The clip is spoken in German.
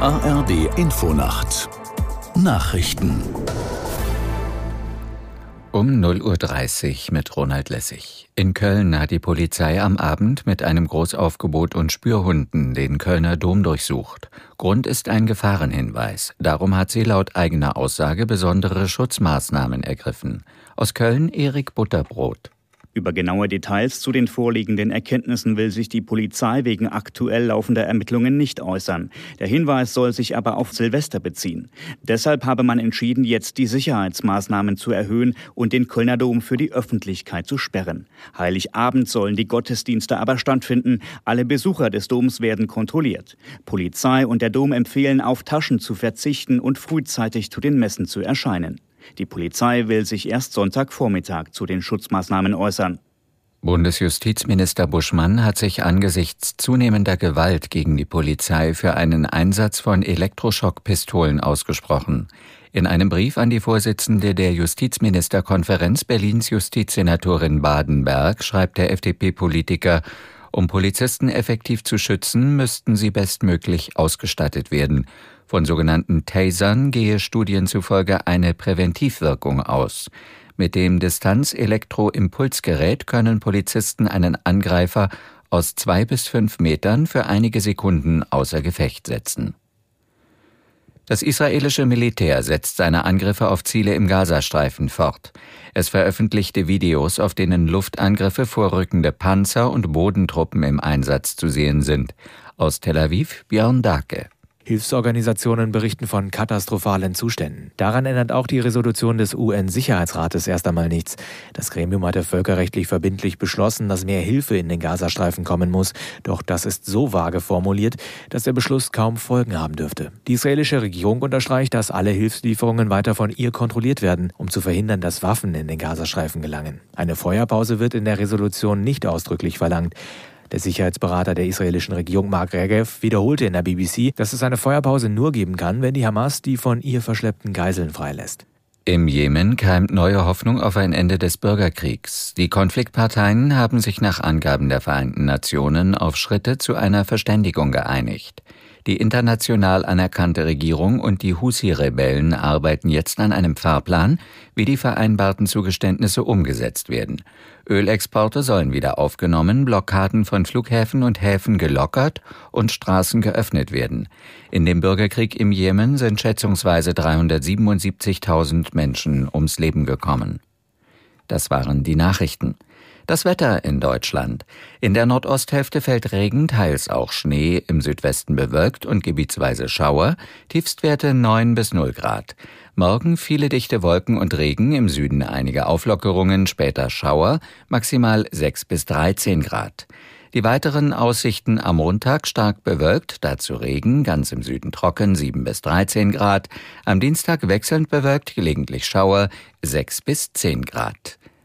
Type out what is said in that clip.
ARD Infonacht Nachrichten um 0.30 Uhr mit Ronald Lessig. In Köln hat die Polizei am Abend mit einem Großaufgebot und Spürhunden den Kölner Dom durchsucht. Grund ist ein Gefahrenhinweis. Darum hat sie laut eigener Aussage besondere Schutzmaßnahmen ergriffen. Aus Köln Erik Butterbrot. Über genaue Details zu den vorliegenden Erkenntnissen will sich die Polizei wegen aktuell laufender Ermittlungen nicht äußern. Der Hinweis soll sich aber auf Silvester beziehen. Deshalb habe man entschieden, jetzt die Sicherheitsmaßnahmen zu erhöhen und den Kölner Dom für die Öffentlichkeit zu sperren. Heiligabend sollen die Gottesdienste aber stattfinden. Alle Besucher des Doms werden kontrolliert. Polizei und der Dom empfehlen, auf Taschen zu verzichten und frühzeitig zu den Messen zu erscheinen. Die Polizei will sich erst Sonntagvormittag zu den Schutzmaßnahmen äußern. Bundesjustizminister Buschmann hat sich angesichts zunehmender Gewalt gegen die Polizei für einen Einsatz von Elektroschockpistolen ausgesprochen. In einem Brief an die Vorsitzende der Justizministerkonferenz Berlins Justizsenatorin Badenberg schreibt der FDP-Politiker, um Polizisten effektiv zu schützen, müssten sie bestmöglich ausgestattet werden. Von sogenannten Tasern gehe Studien zufolge eine Präventivwirkung aus. Mit dem Distanz-Elektro-Impulsgerät können Polizisten einen Angreifer aus zwei bis fünf Metern für einige Sekunden außer Gefecht setzen. Das israelische Militär setzt seine Angriffe auf Ziele im Gazastreifen fort. Es veröffentlichte Videos, auf denen Luftangriffe vorrückende Panzer und Bodentruppen im Einsatz zu sehen sind. Aus Tel Aviv Björn Dake. Hilfsorganisationen berichten von katastrophalen Zuständen. Daran ändert auch die Resolution des UN-Sicherheitsrates erst einmal nichts. Das Gremium hatte völkerrechtlich verbindlich beschlossen, dass mehr Hilfe in den Gazastreifen kommen muss. Doch das ist so vage formuliert, dass der Beschluss kaum Folgen haben dürfte. Die israelische Regierung unterstreicht, dass alle Hilfslieferungen weiter von ihr kontrolliert werden, um zu verhindern, dass Waffen in den Gazastreifen gelangen. Eine Feuerpause wird in der Resolution nicht ausdrücklich verlangt. Der Sicherheitsberater der israelischen Regierung Mark Regev wiederholte in der BBC, dass es eine Feuerpause nur geben kann, wenn die Hamas die von ihr verschleppten Geiseln freilässt. Im Jemen keimt neue Hoffnung auf ein Ende des Bürgerkriegs. Die Konfliktparteien haben sich nach Angaben der Vereinten Nationen auf Schritte zu einer Verständigung geeinigt. Die international anerkannte Regierung und die Husi-Rebellen arbeiten jetzt an einem Fahrplan, wie die vereinbarten Zugeständnisse umgesetzt werden. Ölexporte sollen wieder aufgenommen, Blockaden von Flughäfen und Häfen gelockert und Straßen geöffnet werden. In dem Bürgerkrieg im Jemen sind schätzungsweise 377.000 Menschen ums Leben gekommen. Das waren die Nachrichten. Das Wetter in Deutschland. In der Nordosthälfte fällt Regen, teils auch Schnee, im Südwesten bewölkt und gebietsweise Schauer, Tiefstwerte 9 bis 0 Grad. Morgen viele dichte Wolken und Regen, im Süden einige Auflockerungen, später Schauer, maximal 6 bis 13 Grad. Die weiteren Aussichten am Montag stark bewölkt, dazu Regen, ganz im Süden trocken, 7 bis 13 Grad. Am Dienstag wechselnd bewölkt, gelegentlich Schauer, 6 bis 10 Grad.